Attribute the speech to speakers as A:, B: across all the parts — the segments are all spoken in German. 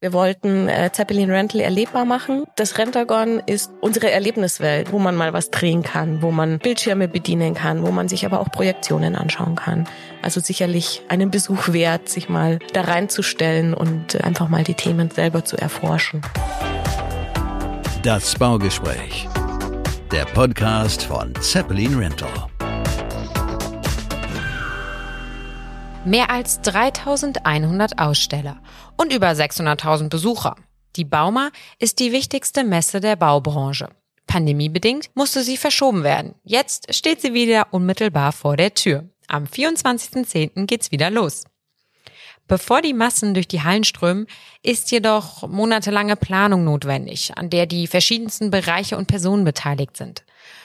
A: Wir wollten äh, Zeppelin Rental erlebbar machen. Das Rentagon ist unsere Erlebniswelt, wo man mal was drehen kann, wo man Bildschirme bedienen kann, wo man sich aber auch Projektionen anschauen kann. Also sicherlich einen Besuch wert, sich mal da reinzustellen und äh, einfach mal die Themen selber zu erforschen.
B: Das Baugespräch. Der Podcast von Zeppelin Rental.
C: Mehr als 3100 Aussteller und über 600.000 Besucher. Die Bauma ist die wichtigste Messe der Baubranche. Pandemiebedingt musste sie verschoben werden. Jetzt steht sie wieder unmittelbar vor der Tür. Am 24.10. geht's wieder los. Bevor die Massen durch die Hallen strömen, ist jedoch monatelange Planung notwendig, an der die verschiedensten Bereiche und Personen beteiligt sind.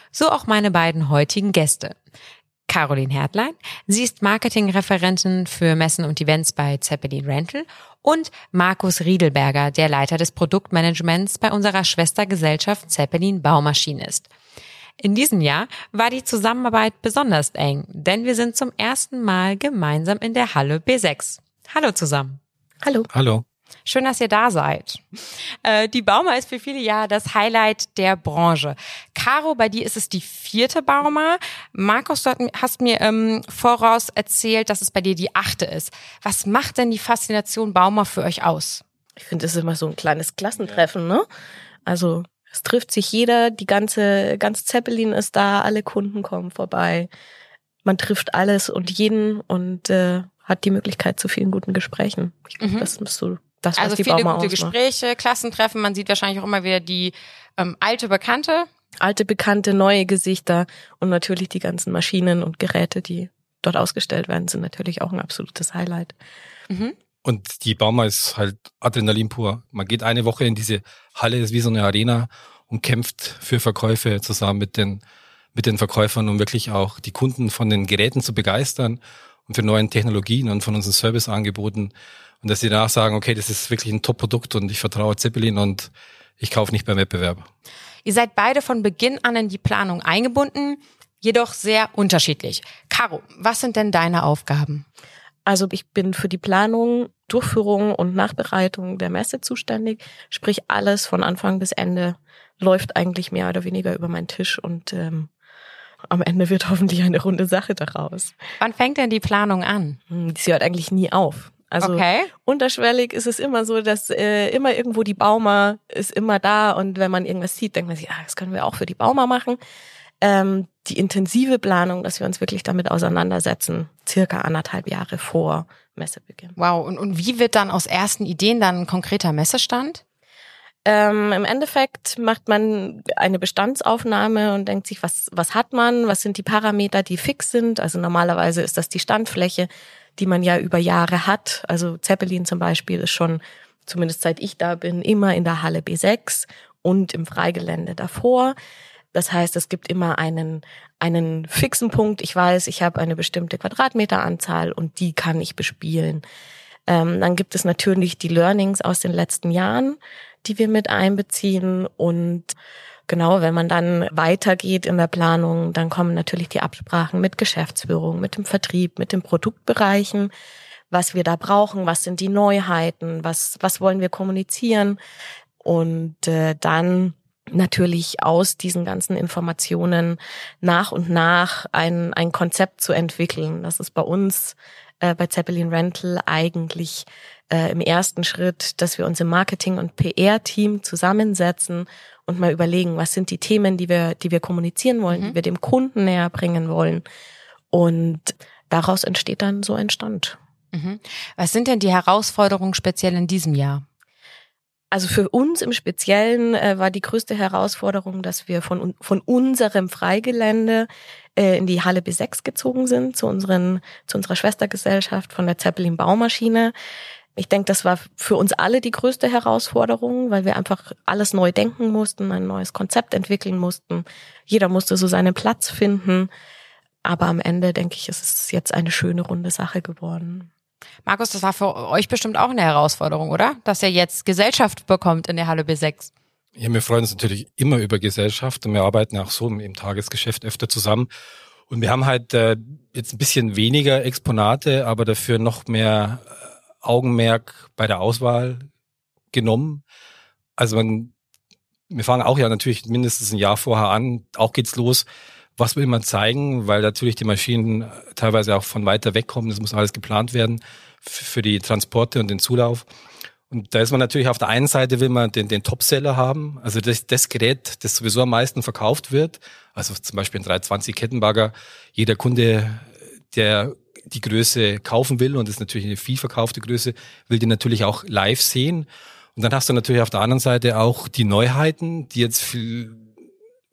C: So auch meine beiden heutigen Gäste. Caroline Hertlein. Sie ist Marketingreferentin für Messen und Events bei Zeppelin Rental und Markus Riedelberger, der Leiter des Produktmanagements bei unserer Schwestergesellschaft Zeppelin Baumaschinen ist. In diesem Jahr war die Zusammenarbeit besonders eng, denn wir sind zum ersten Mal gemeinsam in der Halle B6. Hallo zusammen.
A: Hallo.
D: Hallo.
C: Schön, dass ihr da seid. Äh, die Bauma ist für viele Jahre das Highlight der Branche. Caro, bei dir ist es die vierte Bauma. Markus, du hast mir ähm, voraus erzählt, dass es bei dir die achte ist. Was macht denn die Faszination Bauma für euch aus?
A: Ich finde, es ist immer so ein kleines Klassentreffen, ne? Also es trifft sich jeder, die ganze, ganz Zeppelin ist da, alle Kunden kommen vorbei. Man trifft alles und jeden und äh, hat die Möglichkeit zu vielen guten Gesprächen. Ich glaube, mhm. das ist so das,
C: also
A: die
C: viele
A: Bauma
C: gute
A: ausmacht.
C: Gespräche, Klassentreffen. Man sieht wahrscheinlich auch immer wieder die ähm, alte Bekannte.
A: Alte, bekannte, neue Gesichter und natürlich die ganzen Maschinen und Geräte, die dort ausgestellt werden, sind natürlich auch ein absolutes Highlight.
C: Mhm.
D: Und die Bauma ist halt Adrenalin pur. Man geht eine Woche in diese Halle, ist wie so eine Arena und kämpft für Verkäufe zusammen mit den, mit den Verkäufern, um wirklich auch die Kunden von den Geräten zu begeistern und für neuen Technologien und von unseren Serviceangeboten und dass sie danach sagen, okay, das ist wirklich ein Top-Produkt und ich vertraue Zeppelin und ich kaufe nicht beim Wettbewerb.
C: Ihr seid beide von Beginn an in die Planung eingebunden, jedoch sehr unterschiedlich. Caro, was sind denn deine Aufgaben?
A: Also ich bin für die Planung, Durchführung und Nachbereitung der Messe zuständig. Sprich, alles von Anfang bis Ende läuft eigentlich mehr oder weniger über meinen Tisch und ähm, am Ende wird hoffentlich eine runde Sache daraus.
C: Wann fängt denn die Planung an?
A: Hm, Sie hört eigentlich nie auf. Also
C: okay.
A: unterschwellig ist es immer so, dass äh, immer irgendwo die Bauma ist immer da und wenn man irgendwas sieht, denkt man sich, ah, das können wir auch für die Bauma machen. Ähm, die intensive Planung, dass wir uns wirklich damit auseinandersetzen, circa anderthalb Jahre vor Messebeginn.
C: Wow, und, und wie wird dann aus ersten Ideen dann ein konkreter Messestand?
A: Ähm, Im Endeffekt macht man eine Bestandsaufnahme und denkt sich, was, was hat man, was sind die Parameter, die fix sind. Also normalerweise ist das die Standfläche, die man ja über Jahre hat. Also Zeppelin zum Beispiel ist schon, zumindest seit ich da bin, immer in der Halle B6 und im Freigelände davor. Das heißt, es gibt immer einen, einen fixen Punkt. Ich weiß, ich habe eine bestimmte Quadratmeteranzahl und die kann ich bespielen. Ähm, dann gibt es natürlich die Learnings aus den letzten Jahren, die wir mit einbeziehen und Genau, wenn man dann weitergeht in der Planung, dann kommen natürlich die Absprachen mit Geschäftsführung, mit dem Vertrieb, mit den Produktbereichen, was wir da brauchen, was sind die Neuheiten, was, was wollen wir kommunizieren und äh, dann natürlich aus diesen ganzen Informationen nach und nach ein, ein Konzept zu entwickeln. Das ist bei uns äh, bei Zeppelin Rental eigentlich äh, im ersten Schritt, dass wir uns im Marketing- und PR-Team zusammensetzen und mal überlegen, was sind die Themen, die wir, die wir kommunizieren wollen, mhm. die wir dem Kunden näher bringen wollen. Und daraus entsteht dann so ein Stand.
C: Mhm. Was sind denn die Herausforderungen speziell in diesem Jahr?
A: Also für uns im Speziellen äh, war die größte Herausforderung, dass wir von, von unserem Freigelände äh, in die Halle B6 gezogen sind, zu, unseren, zu unserer Schwestergesellschaft von der Zeppelin Baumaschine. Ich denke, das war für uns alle die größte Herausforderung, weil wir einfach alles neu denken mussten, ein neues Konzept entwickeln mussten. Jeder musste so seinen Platz finden. Aber am Ende, denke ich, ist es jetzt eine schöne runde Sache geworden.
C: Markus, das war für euch bestimmt auch eine Herausforderung, oder? Dass ihr jetzt Gesellschaft bekommt in der Halle B6.
D: Ja, wir freuen uns natürlich immer über Gesellschaft und wir arbeiten auch so im Tagesgeschäft öfter zusammen. Und wir haben halt äh, jetzt ein bisschen weniger Exponate, aber dafür noch mehr Augenmerk bei der Auswahl genommen. Also man, wir fangen auch ja natürlich mindestens ein Jahr vorher an, auch geht's los. Was will man zeigen? Weil natürlich die Maschinen teilweise auch von weiter weg kommen. Das muss alles geplant werden für die Transporte und den Zulauf. Und da ist man natürlich auf der einen Seite will man den, den Topseller haben, also das, das Gerät, das sowieso am meisten verkauft wird. Also zum Beispiel ein 320 Kettenbagger. Jeder Kunde, der die Größe kaufen will, und das ist natürlich eine viel verkaufte Größe, will die natürlich auch live sehen. Und dann hast du natürlich auf der anderen Seite auch die Neuheiten, die jetzt viel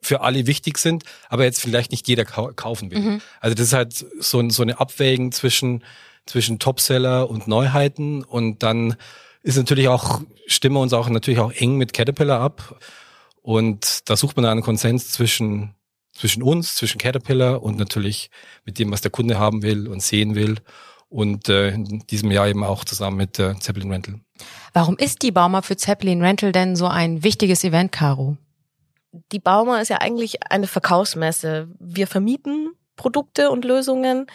D: für alle wichtig sind, aber jetzt vielleicht nicht jeder kaufen will. Mhm. Also das ist halt so, so eine Abwägung zwischen, zwischen Topseller und Neuheiten und dann ist natürlich auch, stimmen wir uns auch natürlich auch eng mit Caterpillar ab. Und da sucht man einen Konsens zwischen, zwischen uns, zwischen Caterpillar und natürlich mit dem, was der Kunde haben will und sehen will. Und äh, in diesem Jahr eben auch zusammen mit äh, Zeppelin Rental.
C: Warum ist die Bauma für Zeppelin Rental denn so ein wichtiges Event, Caro?
A: Die Bauma ist ja eigentlich eine Verkaufsmesse. Wir vermieten Produkte und Lösungen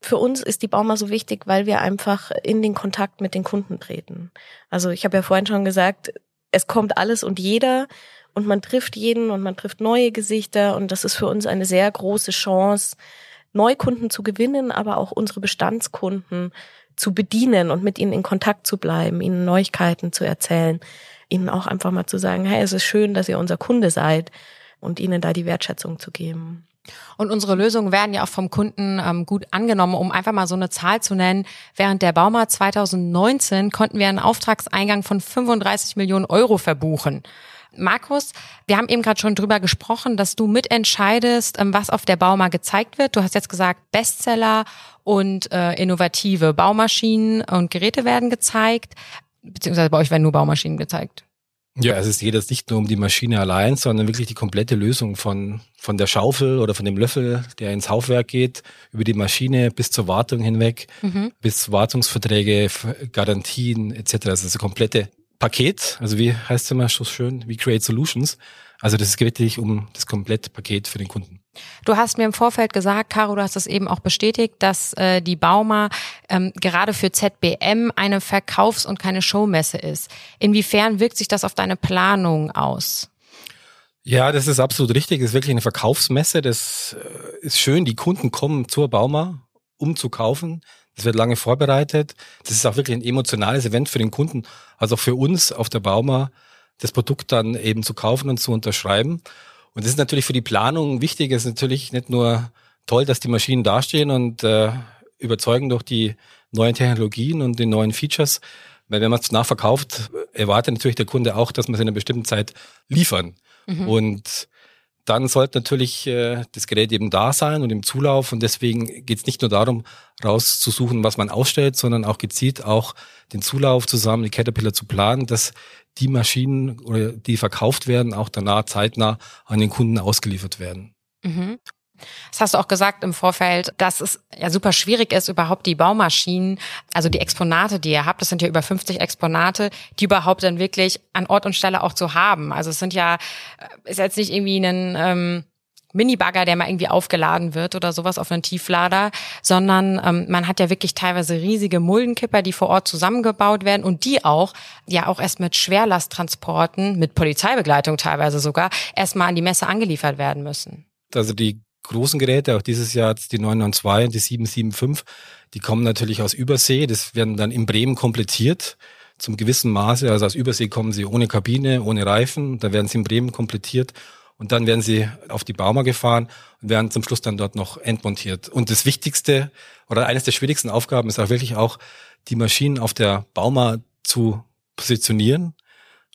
A: für uns ist die Bauma so wichtig, weil wir einfach in den Kontakt mit den Kunden treten. Also ich habe ja vorhin schon gesagt, es kommt alles und jeder und man trifft jeden und man trifft neue Gesichter und das ist für uns eine sehr große Chance, Neukunden zu gewinnen, aber auch unsere Bestandskunden zu bedienen und mit ihnen in Kontakt zu bleiben, ihnen Neuigkeiten zu erzählen, ihnen auch einfach mal zu sagen, hey, es ist schön, dass ihr unser Kunde seid und ihnen da die Wertschätzung zu geben.
C: Und unsere Lösungen werden ja auch vom Kunden ähm, gut angenommen. Um einfach mal so eine Zahl zu nennen, während der Bauma 2019 konnten wir einen Auftragseingang von 35 Millionen Euro verbuchen. Markus, wir haben eben gerade schon drüber gesprochen, dass du mitentscheidest, ähm, was auf der Bauma gezeigt wird. Du hast jetzt gesagt, Bestseller und äh, innovative Baumaschinen und Geräte werden gezeigt, beziehungsweise bei euch werden nur Baumaschinen gezeigt.
D: Ja, es geht jetzt nicht nur um die Maschine allein, sondern wirklich die komplette Lösung von, von der Schaufel oder von dem Löffel, der ins Haufwerk geht, über die Maschine bis zur Wartung hinweg, mhm. bis Wartungsverträge, Garantien etc. Also das komplette Paket, also wie heißt es immer so schön, wie Create Solutions. Also das ist wirklich um das komplette Paket für den Kunden.
C: Du hast mir im Vorfeld gesagt, Caro, du hast es eben auch bestätigt, dass äh, die Bauma ähm, gerade für ZBM eine Verkaufs- und keine Showmesse ist. Inwiefern wirkt sich das auf deine Planung aus?
D: Ja, das ist absolut richtig. Das ist wirklich eine Verkaufsmesse. Das äh, ist schön. Die Kunden kommen zur Bauma, um zu kaufen. Das wird lange vorbereitet. Das ist auch wirklich ein emotionales Event für den Kunden, also auch für uns auf der Bauma, das Produkt dann eben zu kaufen und zu unterschreiben. Und das ist natürlich für die Planung wichtig. Es ist natürlich nicht nur toll, dass die Maschinen dastehen und äh, überzeugen durch die neuen Technologien und die neuen Features. Weil wenn man es nachverkauft, erwartet natürlich der Kunde auch, dass man es in einer bestimmten Zeit liefern. Mhm. Und dann sollte natürlich äh, das Gerät eben da sein und im Zulauf. Und deswegen geht es nicht nur darum, rauszusuchen, was man ausstellt, sondern auch gezielt auch den Zulauf zusammen, die Caterpillar zu planen, dass die Maschinen die verkauft werden, auch danach zeitnah an den Kunden ausgeliefert werden.
C: Mhm. Das hast du auch gesagt im Vorfeld, dass es ja super schwierig ist, überhaupt die Baumaschinen, also die Exponate, die ihr habt, das sind ja über 50 Exponate, die überhaupt dann wirklich an Ort und Stelle auch zu haben. Also es sind ja, äh, ist jetzt nicht irgendwie ein ähm, Minibagger, der mal irgendwie aufgeladen wird oder sowas auf einen Tieflader, sondern ähm, man hat ja wirklich teilweise riesige Muldenkipper, die vor Ort zusammengebaut werden und die auch, ja auch erst mit Schwerlasttransporten, mit Polizeibegleitung teilweise sogar, erstmal an die Messe angeliefert werden müssen.
D: Also die großen Geräte, auch dieses Jahr die 992 und die 775, die kommen natürlich aus Übersee, das werden dann in Bremen komplettiert zum gewissen Maße. Also aus Übersee kommen sie ohne Kabine, ohne Reifen, da werden sie in Bremen komplettiert und dann werden sie auf die Bauma gefahren und werden zum Schluss dann dort noch entmontiert. Und das Wichtigste oder eines der schwierigsten Aufgaben ist auch wirklich auch, die Maschinen auf der Bauma zu positionieren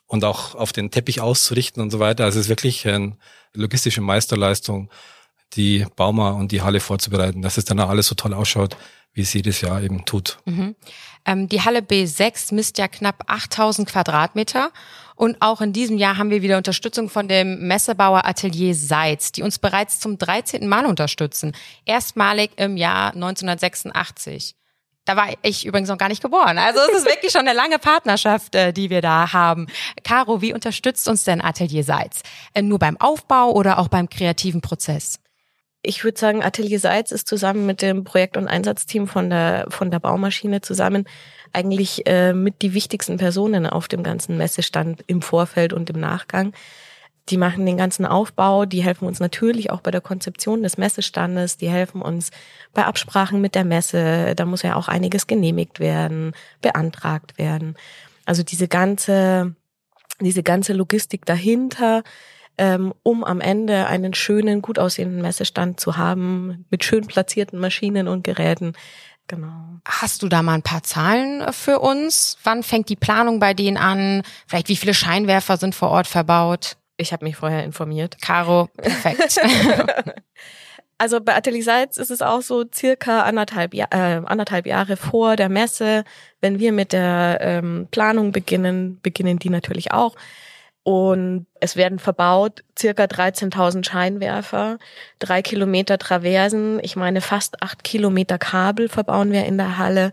D: und auch auf den Teppich auszurichten und so weiter. Also es ist wirklich eine logistische Meisterleistung, die Bauma und die Halle vorzubereiten, dass es dann alles so toll ausschaut, wie es jedes Jahr eben tut. Mhm.
C: Ähm, die Halle B6 misst ja knapp 8000 Quadratmeter und auch in diesem Jahr haben wir wieder Unterstützung von dem Messebauer Atelier Seitz, die uns bereits zum 13. Mal unterstützen. Erstmalig im Jahr 1986. Da war ich übrigens noch gar nicht geboren. Also es ist wirklich schon eine lange Partnerschaft, äh, die wir da haben. Caro, wie unterstützt uns denn Atelier Seitz? Äh, nur beim Aufbau oder auch beim kreativen Prozess?
A: Ich würde sagen, Atelier Seitz ist zusammen mit dem Projekt- und Einsatzteam von der, von der Baumaschine zusammen eigentlich äh, mit die wichtigsten Personen auf dem ganzen Messestand im Vorfeld und im Nachgang. Die machen den ganzen Aufbau, die helfen uns natürlich auch bei der Konzeption des Messestandes, die helfen uns bei Absprachen mit der Messe. Da muss ja auch einiges genehmigt werden, beantragt werden. Also diese ganze, diese ganze Logistik dahinter, ähm, um am Ende einen schönen, gut aussehenden Messestand zu haben mit schön platzierten Maschinen und Geräten. Genau.
C: Hast du da mal ein paar Zahlen für uns? Wann fängt die Planung bei denen an? Vielleicht wie viele Scheinwerfer sind vor Ort verbaut?
A: Ich habe mich vorher informiert.
C: Caro, perfekt.
A: also bei Atelier Salz ist es auch so circa anderthalb, Jahr, äh, anderthalb Jahre vor der Messe. Wenn wir mit der ähm, Planung beginnen, beginnen die natürlich auch. Und es werden verbaut circa 13.000 Scheinwerfer, drei Kilometer Traversen, ich meine fast acht Kilometer Kabel verbauen wir in der Halle.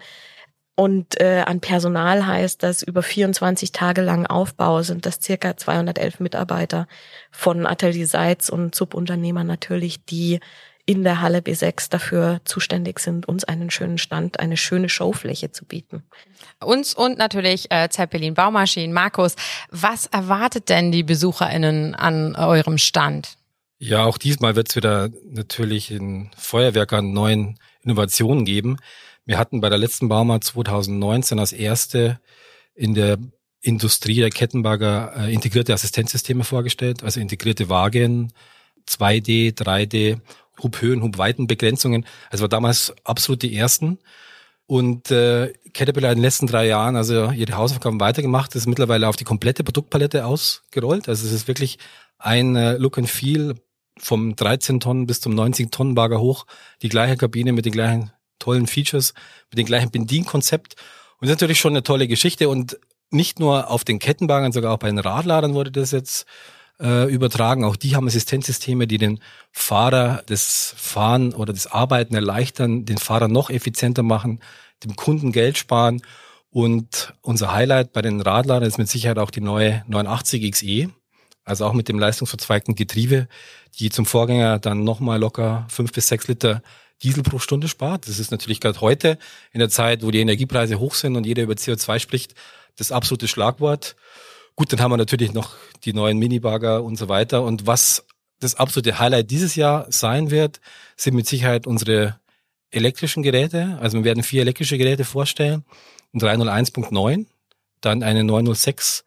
A: Und äh, an Personal heißt das über 24 Tage lang Aufbau sind das circa 211 Mitarbeiter von Atelier Seitz und Subunternehmer natürlich, die in der Halle B6 dafür zuständig sind, uns einen schönen Stand, eine schöne Showfläche zu bieten.
C: Uns und natürlich äh, Zeppelin Baumaschinen. Markus, was erwartet denn die BesucherInnen an eurem Stand?
D: Ja, auch diesmal wird es wieder natürlich in Feuerwerkern neuen Innovationen geben. Wir hatten bei der letzten Bauma 2019 als erste in der Industrie der Kettenbagger äh, integrierte Assistenzsysteme vorgestellt, also integrierte Wagen, 2D, 3D, Hubhöhen, Hubweitenbegrenzungen. Also war damals absolut die ersten. Und äh, Caterpillar in den letzten drei Jahren also ihre Hausaufgaben weitergemacht, ist mittlerweile auf die komplette Produktpalette ausgerollt. Also es ist wirklich ein äh, Look and Feel vom 13 Tonnen bis zum 90 Tonnen Bagger hoch, die gleiche Kabine mit den gleichen tollen Features, mit dem gleichen Bedienkonzept. Und das ist natürlich schon eine tolle Geschichte. Und nicht nur auf den Kettenbagern, sogar auch bei den Radladern wurde das jetzt äh, übertragen. Auch die haben Assistenzsysteme, die den Fahrer das Fahren oder das Arbeiten erleichtern, den Fahrer noch effizienter machen, dem Kunden Geld sparen. Und unser Highlight bei den Radladern ist mit Sicherheit auch die neue 89 XE, also auch mit dem leistungsverzweigten Getriebe, die zum Vorgänger dann nochmal locker fünf bis sechs Liter Diesel pro Stunde spart. Das ist natürlich gerade heute in der Zeit, wo die Energiepreise hoch sind und jeder über CO2 spricht, das absolute Schlagwort. Gut, dann haben wir natürlich noch die neuen Minibagger und so weiter. Und was das absolute Highlight dieses Jahr sein wird, sind mit Sicherheit unsere elektrischen Geräte. Also wir werden vier elektrische Geräte vorstellen. Ein 301.9, dann einen 906,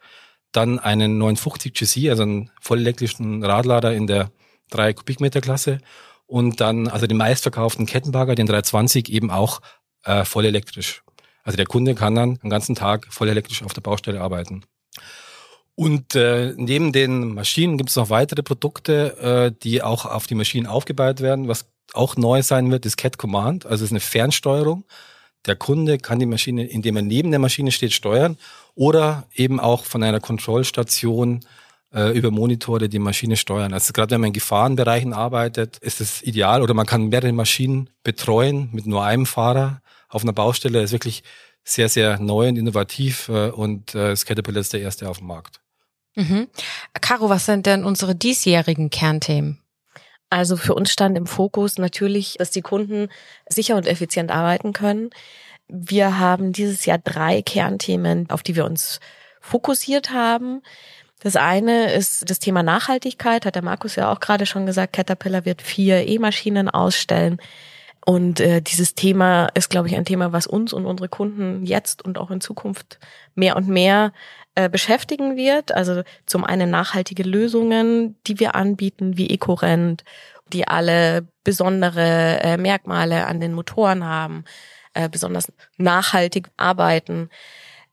D: dann einen 950 GC, also einen vollelektrischen Radlader in der 3 Kubikmeter Klasse und dann also den meistverkauften Kettenbagger, den 320, eben auch äh, voll elektrisch. Also der Kunde kann dann den ganzen Tag voll elektrisch auf der Baustelle arbeiten. Und äh, neben den Maschinen gibt es noch weitere Produkte, äh, die auch auf die Maschinen aufgebaut werden. Was auch neu sein wird, ist Cat Command. Also es ist eine Fernsteuerung. Der Kunde kann die Maschine, indem er neben der Maschine steht, steuern oder eben auch von einer Kontrollstation äh, über Monitore die Maschine steuern. Also gerade wenn man in Gefahrenbereichen arbeitet, ist es ideal oder man kann mehrere Maschinen betreuen mit nur einem Fahrer auf einer Baustelle. Das ist wirklich sehr, sehr neu und innovativ äh, und äh, das Caterpillar ist der erste auf dem Markt.
C: Mhm. Caro, was sind denn unsere diesjährigen Kernthemen?
A: Also für uns stand im Fokus natürlich, dass die Kunden sicher und effizient arbeiten können. Wir haben dieses Jahr drei Kernthemen, auf die wir uns fokussiert haben. Das eine ist das Thema Nachhaltigkeit, hat der Markus ja auch gerade schon gesagt. Caterpillar wird vier E-Maschinen ausstellen. Und äh, dieses Thema ist, glaube ich, ein Thema, was uns und unsere Kunden jetzt und auch in Zukunft mehr und mehr äh, beschäftigen wird. Also zum einen nachhaltige Lösungen, die wir anbieten, wie EcoRent, die alle besondere äh, Merkmale an den Motoren haben, äh, besonders nachhaltig arbeiten.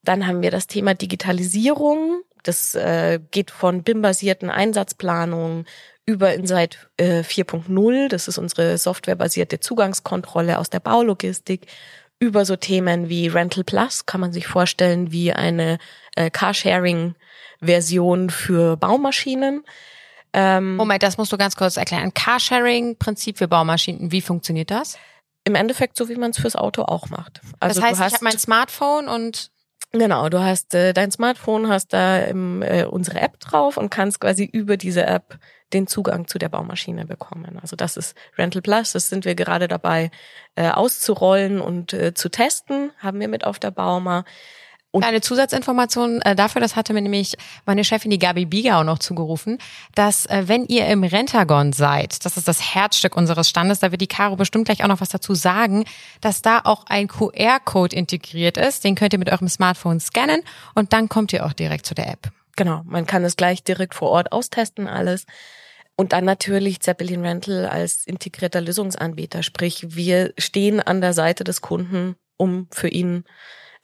A: Dann haben wir das Thema Digitalisierung. Das äh, geht von BIM-basierten Einsatzplanungen über Insight äh, 4.0, das ist unsere softwarebasierte Zugangskontrolle aus der Baulogistik, über so Themen wie Rental Plus, kann man sich vorstellen wie eine äh, Carsharing-Version für Baumaschinen.
C: Ähm, Moment, das musst du ganz kurz erklären. Carsharing-Prinzip für Baumaschinen, wie funktioniert das?
A: Im Endeffekt so, wie man es fürs Auto auch macht.
C: Also das heißt, ich habe mein Smartphone und
A: Genau, du hast äh, dein Smartphone, hast da ähm, äh, unsere App drauf und kannst quasi über diese App den Zugang zu der Baumaschine bekommen. Also das ist Rental Plus, das sind wir gerade dabei äh, auszurollen und äh, zu testen, haben wir mit auf der Bauma.
C: Und eine Zusatzinformation äh, dafür, das hatte mir nämlich meine Chefin, die Gabi Bieger, auch noch zugerufen, dass äh, wenn ihr im Rentagon seid, das ist das Herzstück unseres Standes, da wird die Caro bestimmt gleich auch noch was dazu sagen, dass da auch ein QR-Code integriert ist. Den könnt ihr mit eurem Smartphone scannen und dann kommt ihr auch direkt zu der App.
A: Genau, man kann es gleich direkt vor Ort austesten alles. Und dann natürlich Zeppelin Rental als integrierter Lösungsanbieter, sprich wir stehen an der Seite des Kunden, um für ihn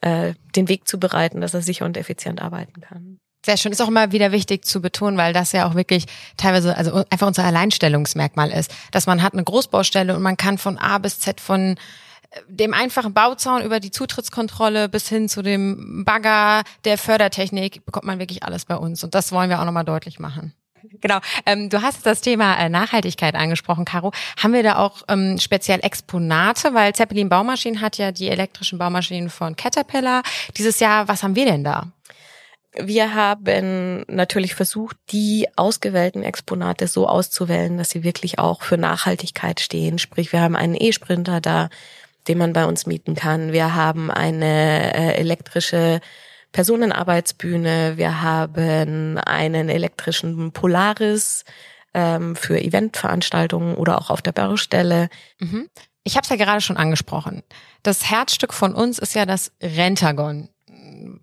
A: äh, den Weg zu bereiten, dass er sicher und effizient arbeiten kann.
C: Sehr schön. Ist auch immer wieder wichtig zu betonen, weil das ja auch wirklich teilweise, also einfach unser Alleinstellungsmerkmal ist, dass man hat eine Großbaustelle und man kann von A bis Z von äh, dem einfachen Bauzaun über die Zutrittskontrolle bis hin zu dem Bagger der Fördertechnik bekommt man wirklich alles bei uns. Und das wollen wir auch nochmal deutlich machen. Genau. Ähm, du hast das Thema äh, Nachhaltigkeit angesprochen, Caro. Haben wir da auch ähm, speziell Exponate? Weil Zeppelin Baumaschinen hat ja die elektrischen Baumaschinen von Caterpillar. Dieses Jahr, was haben wir denn da?
A: Wir haben natürlich versucht, die ausgewählten Exponate so auszuwählen, dass sie wirklich auch für Nachhaltigkeit stehen. Sprich, wir haben einen E-Sprinter da, den man bei uns mieten kann. Wir haben eine äh, elektrische Personenarbeitsbühne, wir haben einen elektrischen Polaris ähm, für Eventveranstaltungen oder auch auf der Baustelle.
C: Mhm. Ich habe es ja gerade schon angesprochen. Das Herzstück von uns ist ja das Rentagon.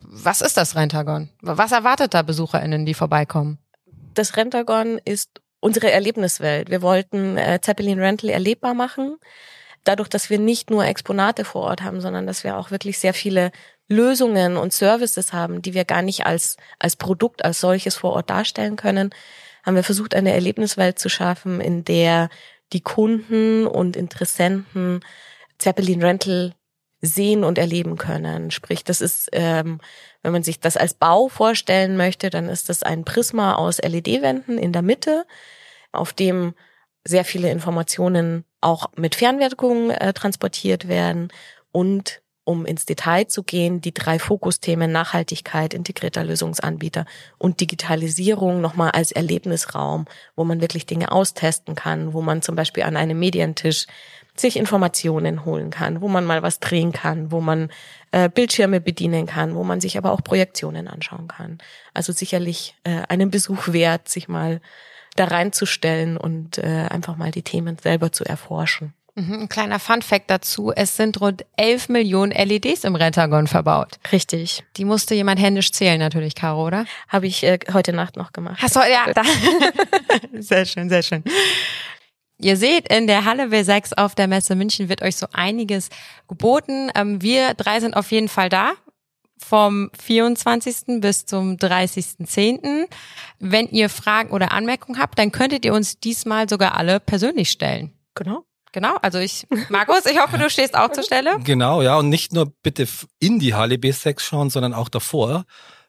C: Was ist das Rentagon? Was erwartet da BesucherInnen, die vorbeikommen?
A: Das Rentagon ist unsere Erlebniswelt. Wir wollten äh, Zeppelin Rental erlebbar machen. Dadurch, dass wir nicht nur Exponate vor Ort haben, sondern dass wir auch wirklich sehr viele Lösungen und Services haben, die wir gar nicht als, als Produkt als solches vor Ort darstellen können, haben wir versucht, eine Erlebniswelt zu schaffen, in der die Kunden und Interessenten Zeppelin Rental sehen und erleben können. Sprich, das ist, ähm, wenn man sich das als Bau vorstellen möchte, dann ist das ein Prisma aus LED-Wänden in der Mitte, auf dem sehr viele Informationen auch mit Fernwirkung äh, transportiert werden und um ins Detail zu gehen, die drei Fokusthemen Nachhaltigkeit, integrierter Lösungsanbieter und Digitalisierung nochmal als Erlebnisraum, wo man wirklich Dinge austesten kann, wo man zum Beispiel an einem Medientisch sich Informationen holen kann, wo man mal was drehen kann, wo man äh, Bildschirme bedienen kann, wo man sich aber auch Projektionen anschauen kann. Also sicherlich äh, einen Besuch wert, sich mal da reinzustellen und äh, einfach mal die Themen selber zu erforschen.
C: Mhm, ein kleiner Fun-Fact dazu. Es sind rund 11 Millionen LEDs im Rentagon verbaut.
A: Richtig.
C: Die musste jemand händisch zählen natürlich, Caro, oder?
A: Habe ich äh, heute Nacht noch gemacht.
C: Hast du, ja. Da. sehr schön, sehr schön. Ihr seht, in der Halle W6 auf der Messe München wird euch so einiges geboten. Ähm, wir drei sind auf jeden Fall da vom 24. bis zum 30.10. Wenn ihr Fragen oder Anmerkungen habt, dann könntet ihr uns diesmal sogar alle persönlich stellen.
A: Genau.
C: Genau, also ich, Markus, ich hoffe, du stehst auch zur Stelle.
D: Genau, ja, und nicht nur bitte in die Halle B6 schauen, sondern auch davor,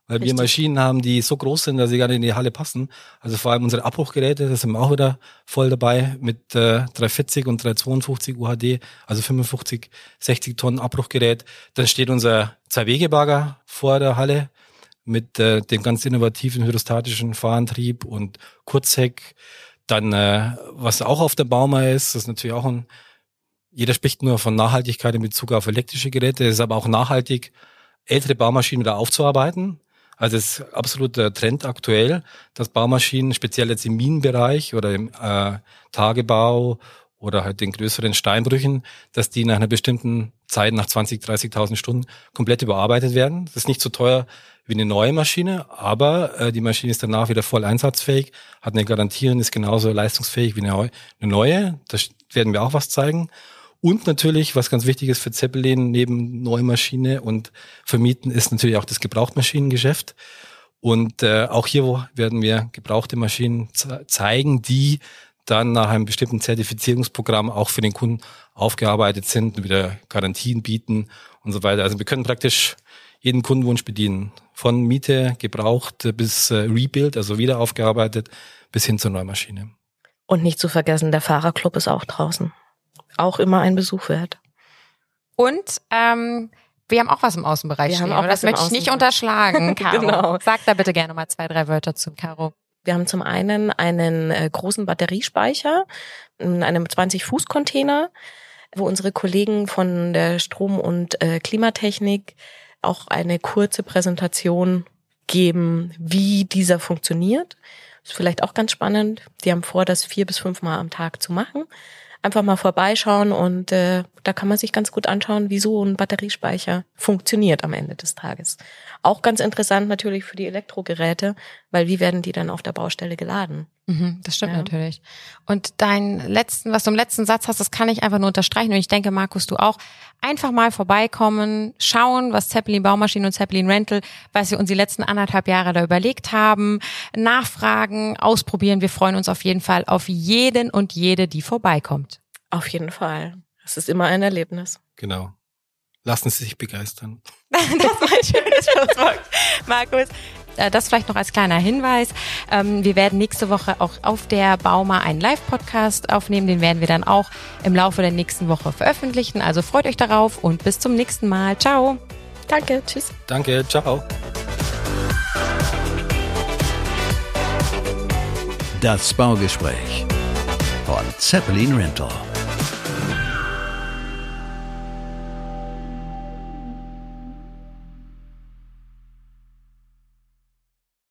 D: weil Richtig. wir Maschinen haben, die so groß sind, dass sie gar nicht in die Halle passen. Also vor allem unsere Abbruchgeräte, das sind wir auch wieder voll dabei mit äh, 340 und 352 UHD, also 55, 60 Tonnen Abbruchgerät. Dann steht unser Zwei-Wege-Bagger vor der Halle mit äh, dem ganz innovativen hydrostatischen Fahrantrieb und Kurzheck dann, äh, was auch auf der Bauma ist, ist natürlich auch ein, jeder spricht nur von Nachhaltigkeit in Bezug auf elektrische Geräte, es ist aber auch nachhaltig, ältere Baumaschinen wieder aufzuarbeiten. Also es ist absolut der Trend aktuell, dass Baumaschinen, speziell jetzt im Minenbereich oder im äh, Tagebau oder halt den größeren Steinbrüchen, dass die nach einer bestimmten Zeit, nach 20, 30.000 Stunden, komplett überarbeitet werden. Das ist nicht so teuer wie eine neue Maschine, aber äh, die Maschine ist danach wieder voll einsatzfähig, hat eine Garantie und ist genauso leistungsfähig wie eine, eine neue. Da werden wir auch was zeigen. Und natürlich, was ganz wichtig ist für Zeppelin, neben neue Maschine und Vermieten, ist natürlich auch das Gebrauchtmaschinengeschäft. Und äh, auch hier werden wir gebrauchte Maschinen zeigen, die dann nach einem bestimmten Zertifizierungsprogramm auch für den Kunden aufgearbeitet sind und wieder Garantien bieten und so weiter. Also wir können praktisch jeden Kundenwunsch bedienen. Von Miete, gebraucht bis äh, Rebuild, also wieder aufgearbeitet, bis hin zur Neumaschine.
A: Und nicht zu vergessen, der Fahrerclub ist auch draußen. Auch immer ein Besuch wert.
C: Und ähm, Wir haben auch was im Außenbereich
A: Wir haben
C: stehen,
A: auch
C: aber das möchte ich nicht unterschlagen, Caro.
A: Genau.
C: Sag da bitte gerne mal zwei, drei Wörter zu, Caro.
A: Wir haben zum einen einen äh, großen Batteriespeicher in einem 20-Fuß-Container, wo unsere Kollegen von der Strom- und äh, Klimatechnik auch eine kurze Präsentation geben, wie dieser funktioniert. Ist vielleicht auch ganz spannend. Die haben vor, das vier bis fünfmal am Tag zu machen. Einfach mal vorbeischauen und äh, da kann man sich ganz gut anschauen, wie so ein Batteriespeicher funktioniert am Ende des Tages. Auch ganz interessant natürlich für die Elektrogeräte, weil wie werden die dann auf der Baustelle geladen?
C: Mhm, das stimmt
A: Ja.
C: natürlich. Und dein letzten, was du im letzten Satz hast, das kann ich einfach nur unterstreichen. Und ich denke, Markus, du auch. Einfach mal vorbeikommen, schauen, was Zeppelin Baumaschinen und Zeppelin Rental, was wir uns die letzten anderthalb Jahre da überlegt haben, nachfragen, ausprobieren. Wir freuen uns auf jeden Fall auf jeden und jede, die vorbeikommt.
A: Auf jeden Fall. Es ist immer ein Erlebnis.
D: Genau. Lassen Sie sich begeistern.
C: Das war ein schönes Schlusswort, Markus. Äh, Das vielleicht noch als kleiner Hinweis. Ähm, Wir werden nächste Woche auch auf der Bauma einen Live-Podcast aufnehmen. Den werden wir dann auch im Laufe der nächsten Woche veröffentlichen. Also freut euch darauf und bis zum nächsten Mal. Ciao.
A: Danke, tschüss.
D: Danke, ciao.
B: Das Baugespräch von Zeppelin Rental.